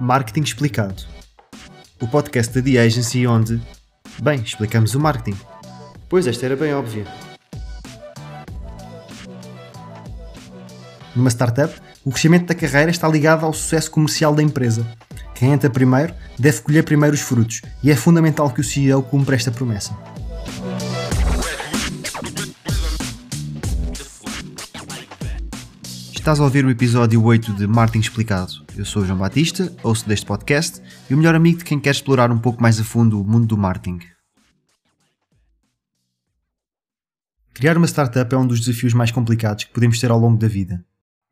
Marketing Explicado. O podcast da The Agency onde, bem, explicamos o marketing. Pois esta era bem óbvia. Numa startup, o crescimento da carreira está ligado ao sucesso comercial da empresa. Quem entra primeiro deve colher primeiro os frutos e é fundamental que o CEO cumpra esta promessa. Estás a ouvir o episódio 8 de Marketing Explicado. Eu sou o João Batista, ouço deste podcast e o melhor amigo de quem quer explorar um pouco mais a fundo o mundo do marketing. Criar uma startup é um dos desafios mais complicados que podemos ter ao longo da vida.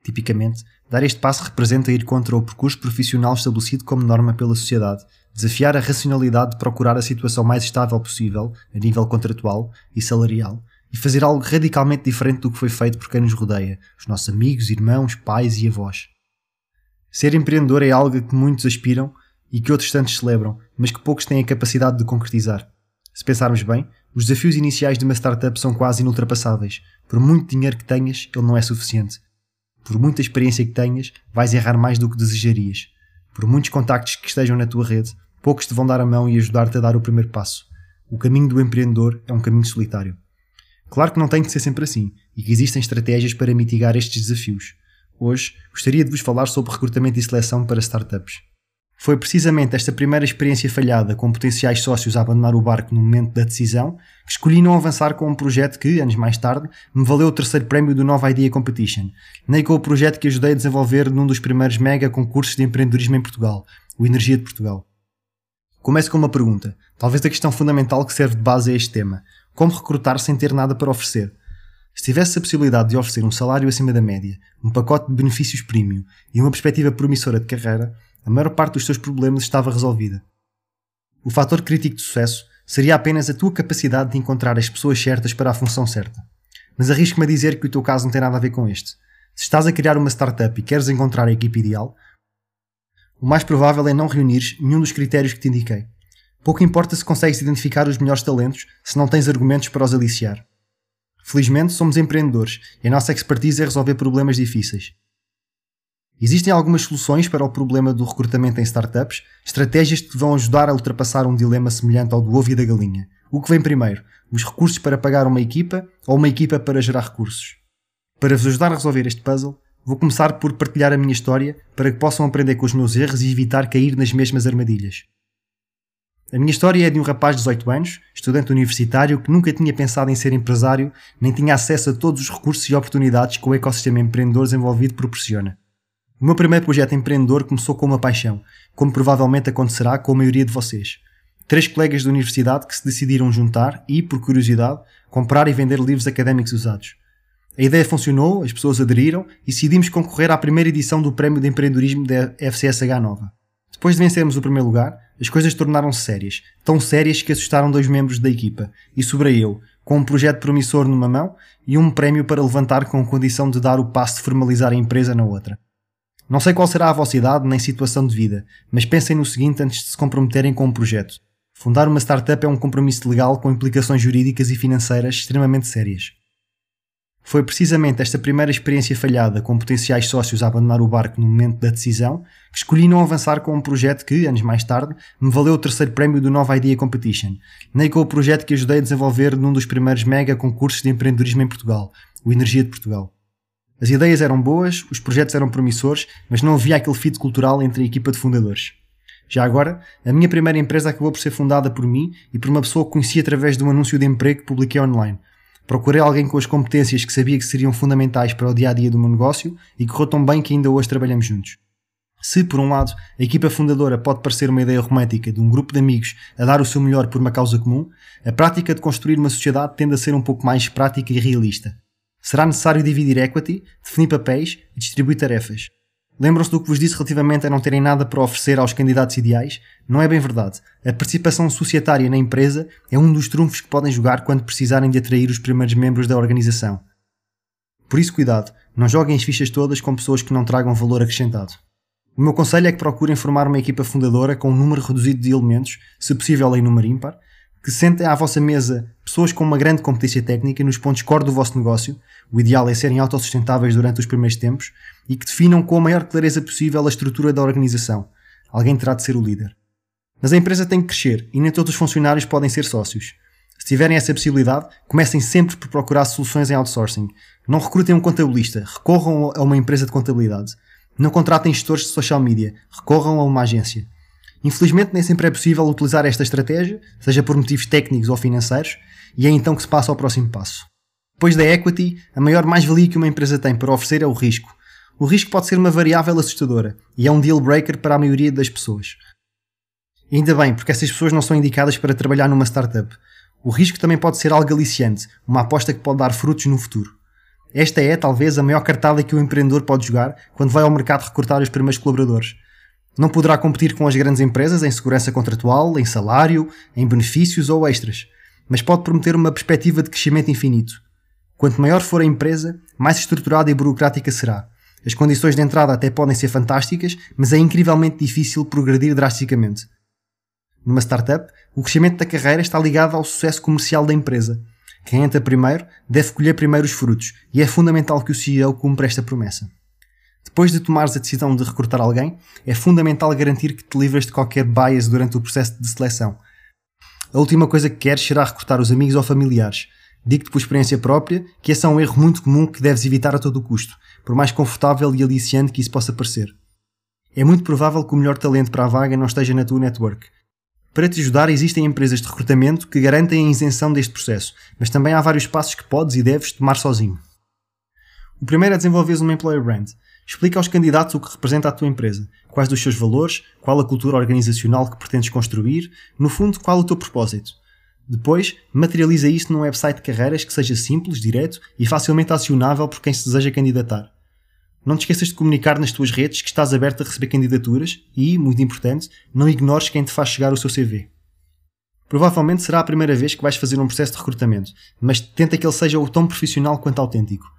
Tipicamente, dar este passo representa ir contra o percurso profissional estabelecido como norma pela sociedade, desafiar a racionalidade de procurar a situação mais estável possível, a nível contratual e salarial, e fazer algo radicalmente diferente do que foi feito por quem nos rodeia, os nossos amigos, irmãos, pais e avós. Ser empreendedor é algo que muitos aspiram e que outros tantos celebram, mas que poucos têm a capacidade de concretizar. Se pensarmos bem, os desafios iniciais de uma startup são quase inultrapassáveis. Por muito dinheiro que tenhas, ele não é suficiente. Por muita experiência que tenhas, vais errar mais do que desejarias. Por muitos contactos que estejam na tua rede, poucos te vão dar a mão e ajudar-te a dar o primeiro passo. O caminho do empreendedor é um caminho solitário. Claro que não tem que ser sempre assim e que existem estratégias para mitigar estes desafios. Hoje gostaria de vos falar sobre recrutamento e seleção para startups. Foi precisamente esta primeira experiência falhada com potenciais sócios a abandonar o barco no momento da decisão que escolhi não avançar com um projeto que, anos mais tarde, me valeu o terceiro prémio do Nova Idea Competition, nem com o projeto que ajudei a desenvolver num dos primeiros mega concursos de empreendedorismo em Portugal, o Energia de Portugal. Começo com uma pergunta, talvez a questão fundamental que serve de base a este tema. Como recrutar sem ter nada para oferecer? Se tivesse a possibilidade de oferecer um salário acima da média, um pacote de benefícios premium e uma perspectiva promissora de carreira, a maior parte dos teus problemas estava resolvida. O fator crítico de sucesso seria apenas a tua capacidade de encontrar as pessoas certas para a função certa. Mas arrisco-me a dizer que o teu caso não tem nada a ver com este. Se estás a criar uma startup e queres encontrar a equipe ideal, o mais provável é não reunires nenhum dos critérios que te indiquei. Pouco importa se consegues identificar os melhores talentos se não tens argumentos para os aliciar. Felizmente, somos empreendedores e a nossa expertise é resolver problemas difíceis. Existem algumas soluções para o problema do recrutamento em startups, estratégias que te vão ajudar a ultrapassar um dilema semelhante ao do ovo e da galinha. O que vem primeiro? Os recursos para pagar uma equipa ou uma equipa para gerar recursos? Para vos ajudar a resolver este puzzle, vou começar por partilhar a minha história para que possam aprender com os meus erros e evitar cair nas mesmas armadilhas. A minha história é de um rapaz de 18 anos, estudante universitário, que nunca tinha pensado em ser empresário, nem tinha acesso a todos os recursos e oportunidades que o ecossistema empreendedor desenvolvido proporciona. O meu primeiro projeto empreendedor começou com uma paixão, como provavelmente acontecerá com a maioria de vocês. Três colegas da universidade que se decidiram juntar e, por curiosidade, comprar e vender livros académicos usados. A ideia funcionou, as pessoas aderiram e decidimos concorrer à primeira edição do Prémio de Empreendedorismo da FCSH Nova. Depois de vencermos o primeiro lugar, as coisas tornaram-se sérias, tão sérias que assustaram dois membros da equipa, e sobrei eu, com um projeto promissor numa mão e um prémio para levantar com condição de dar o passo de formalizar a empresa na outra. Não sei qual será a vossa idade nem situação de vida, mas pensem no seguinte antes de se comprometerem com um projeto. Fundar uma startup é um compromisso legal com implicações jurídicas e financeiras extremamente sérias. Foi precisamente esta primeira experiência falhada com potenciais sócios a abandonar o barco no momento da decisão que escolhi não avançar com um projeto que, anos mais tarde, me valeu o terceiro prémio do Nova Idea Competition, nem com o projeto que ajudei a desenvolver num dos primeiros mega concursos de empreendedorismo em Portugal, o Energia de Portugal. As ideias eram boas, os projetos eram promissores, mas não havia aquele fit cultural entre a equipa de fundadores. Já agora, a minha primeira empresa acabou por ser fundada por mim e por uma pessoa que conheci através de um anúncio de emprego que publiquei online Procurei alguém com as competências que sabia que seriam fundamentais para o dia a dia do meu negócio e correu tão bem que ainda hoje trabalhamos juntos. Se, por um lado, a equipa fundadora pode parecer uma ideia romântica de um grupo de amigos a dar o seu melhor por uma causa comum, a prática de construir uma sociedade tende a ser um pouco mais prática e realista. Será necessário dividir equity, definir papéis e distribuir tarefas. Lembram-se do que vos disse relativamente a não terem nada para oferecer aos candidatos ideais? Não é bem verdade. A participação societária na empresa é um dos trunfos que podem jogar quando precisarem de atrair os primeiros membros da organização. Por isso, cuidado, não joguem as fichas todas com pessoas que não tragam valor acrescentado. O meu conselho é que procurem formar uma equipa fundadora com um número reduzido de elementos, se possível em número ímpar, que sentem à vossa mesa pessoas com uma grande competência técnica nos pontos core do vosso negócio, o ideal é serem autossustentáveis durante os primeiros tempos, e que definam com a maior clareza possível a estrutura da organização. Alguém terá de ser o líder. Mas a empresa tem que crescer e nem todos os funcionários podem ser sócios. Se tiverem essa possibilidade, comecem sempre por procurar soluções em outsourcing. Não recrutem um contabilista, recorram a uma empresa de contabilidade. Não contratem gestores de social media, recorram a uma agência. Infelizmente, nem sempre é possível utilizar esta estratégia, seja por motivos técnicos ou financeiros, e é então que se passa ao próximo passo. Depois da equity, a maior mais-valia que uma empresa tem para oferecer é o risco. O risco pode ser uma variável assustadora e é um deal breaker para a maioria das pessoas. E ainda bem, porque essas pessoas não são indicadas para trabalhar numa startup. O risco também pode ser algo aliciante, uma aposta que pode dar frutos no futuro. Esta é, talvez, a maior cartada que o empreendedor pode jogar quando vai ao mercado recrutar os primeiros colaboradores. Não poderá competir com as grandes empresas em segurança contratual, em salário, em benefícios ou extras, mas pode prometer uma perspectiva de crescimento infinito. Quanto maior for a empresa, mais estruturada e burocrática será. As condições de entrada até podem ser fantásticas, mas é incrivelmente difícil progredir drasticamente. Numa startup, o crescimento da carreira está ligado ao sucesso comercial da empresa. Quem entra primeiro deve colher primeiro os frutos, e é fundamental que o CEO cumpra esta promessa. Depois de tomares a decisão de recrutar alguém, é fundamental garantir que te livras de qualquer bias durante o processo de seleção. A última coisa que queres será recrutar os amigos ou familiares. Digo-te por experiência própria que esse é um erro muito comum que deves evitar a todo custo, por mais confortável e aliciante que isso possa parecer. É muito provável que o melhor talento para a vaga não esteja na tua network, para te ajudar, existem empresas de recrutamento que garantem a isenção deste processo, mas também há vários passos que podes e deves tomar sozinho. O primeiro é desenvolveres uma employer brand. Explica aos candidatos o que representa a tua empresa, quais dos seus valores, qual a cultura organizacional que pretendes construir, no fundo, qual o teu propósito. Depois, materializa isso num website de carreiras que seja simples, direto e facilmente acionável por quem se deseja candidatar. Não te esqueças de comunicar nas tuas redes que estás aberto a receber candidaturas e, muito importante, não ignores quem te faz chegar o seu CV. Provavelmente será a primeira vez que vais fazer um processo de recrutamento, mas tenta que ele seja o tão profissional quanto autêntico.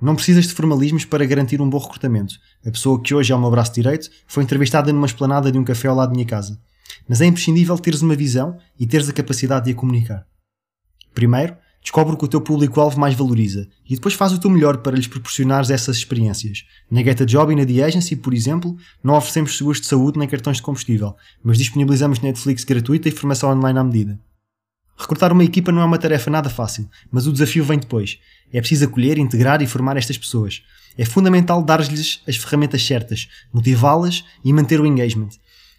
Não precisas de formalismos para garantir um bom recrutamento. A pessoa que hoje é o meu braço direito foi entrevistada numa esplanada de um café ao lado da minha casa. Mas é imprescindível teres uma visão e teres a capacidade de a comunicar. Primeiro, Descobre o que o teu público-alvo mais valoriza e depois faz o teu melhor para lhes proporcionares essas experiências. Na Get a Job e na The Agency, por exemplo, não oferecemos seguros de saúde nem cartões de combustível, mas disponibilizamos Netflix gratuita e formação online à medida. Recrutar uma equipa não é uma tarefa nada fácil, mas o desafio vem depois. É preciso acolher, integrar e formar estas pessoas. É fundamental dar-lhes as ferramentas certas, motivá-las e manter o engagement.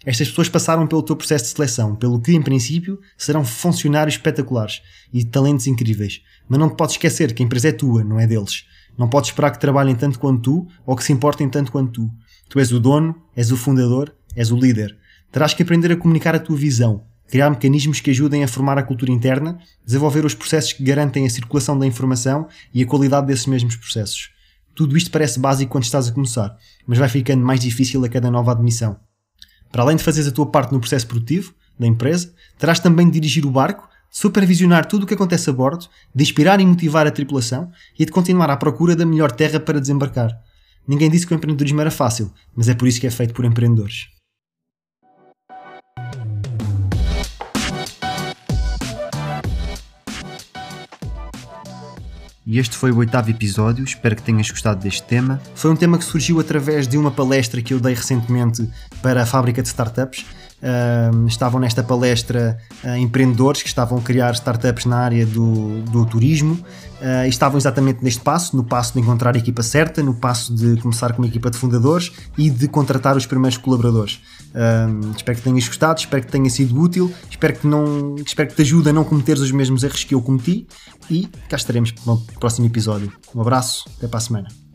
Estas pessoas passaram pelo teu processo de seleção, pelo que, em princípio, serão funcionários espetaculares e talentos incríveis. Mas não te podes esquecer que a empresa é tua, não é deles. Não podes esperar que trabalhem tanto quanto tu ou que se importem tanto quanto tu. Tu és o dono, és o fundador, és o líder. Terás que aprender a comunicar a tua visão, criar mecanismos que ajudem a formar a cultura interna, desenvolver os processos que garantem a circulação da informação e a qualidade desses mesmos processos. Tudo isto parece básico quando estás a começar, mas vai ficando mais difícil a cada nova admissão. Para além de fazeres a tua parte no processo produtivo da empresa, terás também de dirigir o barco, supervisionar tudo o que acontece a bordo, de inspirar e motivar a tripulação e de continuar à procura da melhor terra para desembarcar. Ninguém disse que o empreendedorismo era fácil, mas é por isso que é feito por empreendedores. E este foi o oitavo episódio, espero que tenhas gostado deste tema. Foi um tema que surgiu através de uma palestra que eu dei recentemente para a fábrica de startups. Uh, estavam nesta palestra uh, empreendedores que estavam a criar startups na área do, do turismo uh, estavam exatamente neste passo, no passo de encontrar a equipa certa, no passo de começar com uma equipa de fundadores e de contratar os primeiros colaboradores. espero que tenhas gostado, espero que tenha sido útil, espero que, não, espero que te ajude a não cometeres os mesmos erros que eu cometi e cá estaremos no próximo episódio. Um abraço, até para a semana.